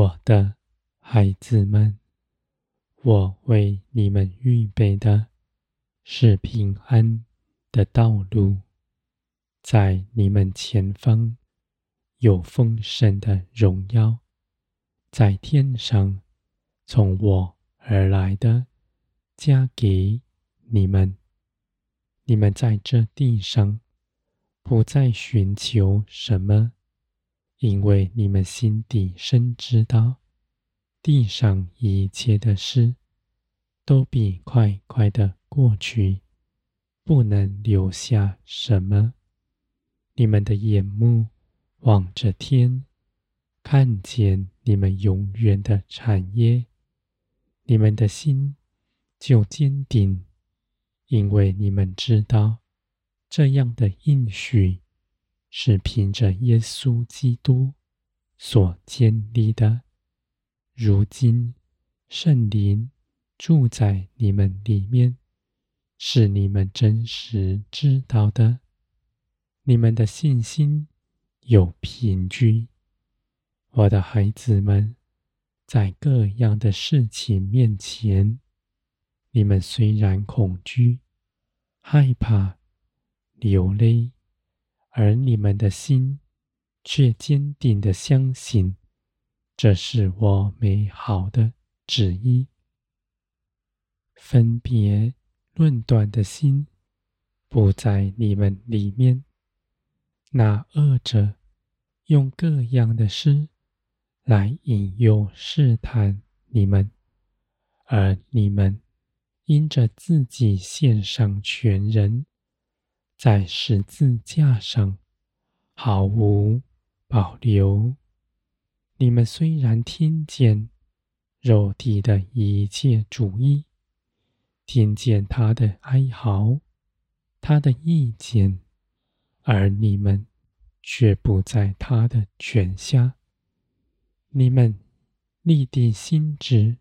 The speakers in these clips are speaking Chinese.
我的孩子们，我为你们预备的是平安的道路，在你们前方有丰盛的荣耀，在天上从我而来的加给你们。你们在这地上不再寻求什么。因为你们心底深知道，地上一切的事都必快快的过去，不能留下什么。你们的眼目望着天，看见你们永远的产业，你们的心就坚定，因为你们知道这样的应许。是凭着耶稣基督所建立的。如今圣灵住在你们里面，是你们真实知道的。你们的信心有凭据。我的孩子们，在各样的事情面前，你们虽然恐惧、害怕、流泪。而你们的心却坚定的相信，这是我美好的旨意。分别论断的心不在你们里面，那恶者用各样的诗来引诱试探你们，而你们因着自己献上全人。在十字架上毫无保留。你们虽然听见肉体的一切主意，听见他的哀嚎、他的意见，而你们却不在他的权下。你们立定心志，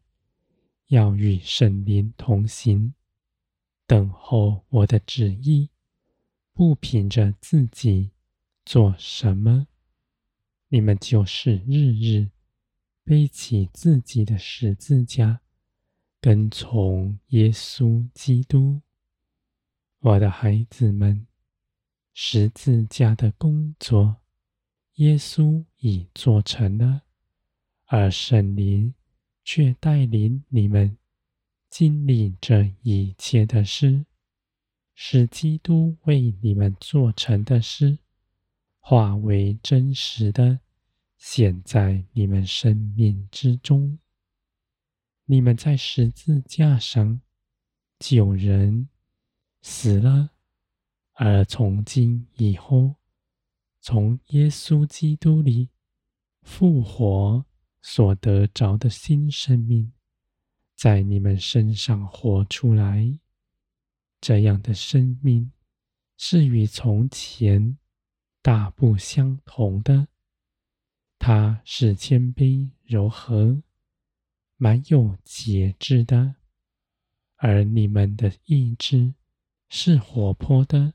要与圣灵同行，等候我的旨意。不凭着自己做什么，你们就是日日背起自己的十字架，跟从耶稣基督。我的孩子们，十字架的工作，耶稣已做成了，而圣灵却带领你们经历这一切的事。使基督为你们做成的事，化为真实的显在你们生命之中。你们在十字架上救人死了，而从今以后，从耶稣基督里复活所得着的新生命，在你们身上活出来。这样的生命是与从前大不相同的。它是谦卑柔和、满有节制的，而你们的意志是活泼的，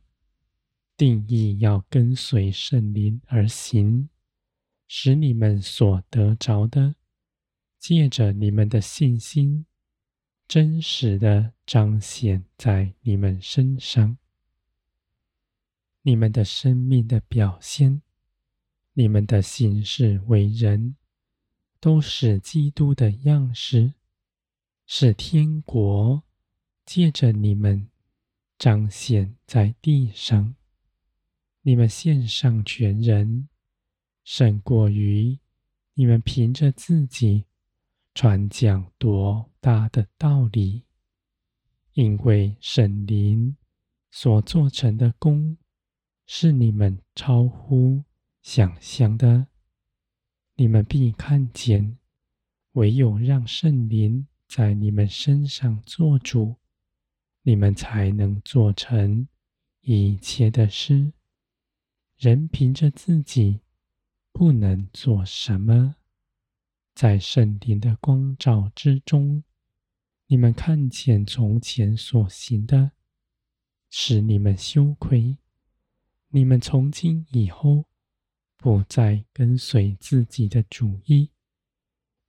定义要跟随圣灵而行，使你们所得着的，借着你们的信心。真实的彰显在你们身上，你们的生命的表现，你们的行事为人，都是基督的样式，是天国借着你们彰显在地上。你们献上全人，胜过于你们凭着自己。传讲多大的道理？因为圣灵所做成的工，是你们超乎想象的。你们必看见，唯有让圣灵在你们身上做主，你们才能做成一切的事。人凭着自己，不能做什么。在圣灵的光照之中，你们看见从前所行的，使你们羞愧。你们从今以后，不再跟随自己的主意，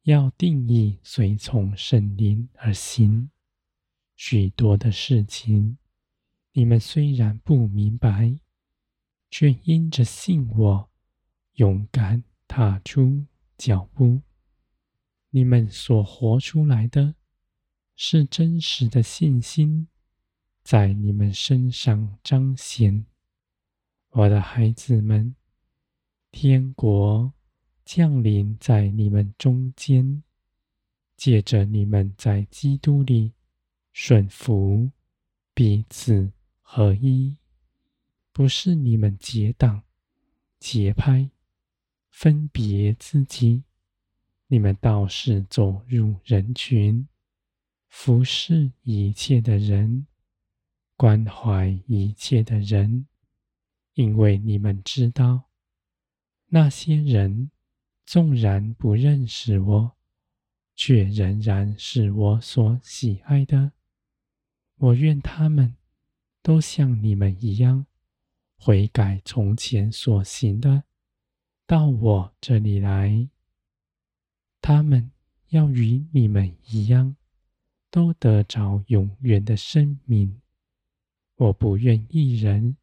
要定义随从圣灵而行。许多的事情，你们虽然不明白，却因着信我，勇敢踏出脚步。你们所活出来的，是真实的信心，在你们身上彰显。我的孩子们，天国降临在你们中间，借着你们在基督里顺服，彼此合一，不是你们结党、结派、分别自己，你们倒是走入人群，服侍一切的人，关怀一切的人。因为你们知道，那些人纵然不认识我，却仍然是我所喜爱的。我愿他们都像你们一样，悔改从前所行的，到我这里来。他们要与你们一样，都得着永远的生命。我不愿一人。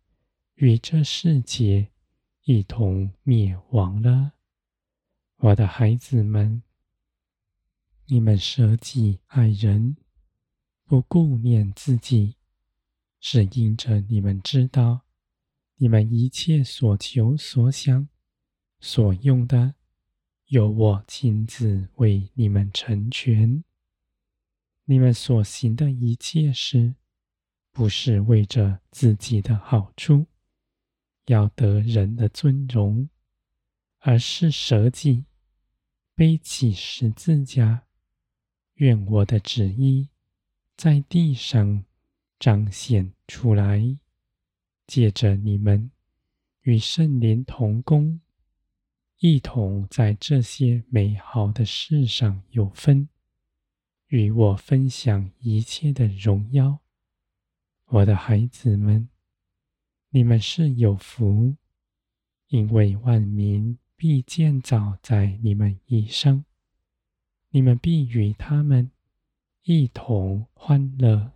与这世界一同灭亡了，我的孩子们，你们舍己爱人，不顾念自己，是因着你们知道，你们一切所求所想所用的，由我亲自为你们成全。你们所行的一切事，不是为着自己的好处。要得人的尊荣，而是舍己，背起十字架，愿我的旨意在地上彰显出来，借着你们与圣灵同工，一同在这些美好的事上有分，与我分享一切的荣耀，我的孩子们。你们是有福，因为万民必建造在你们以上，你们必与他们一同欢乐。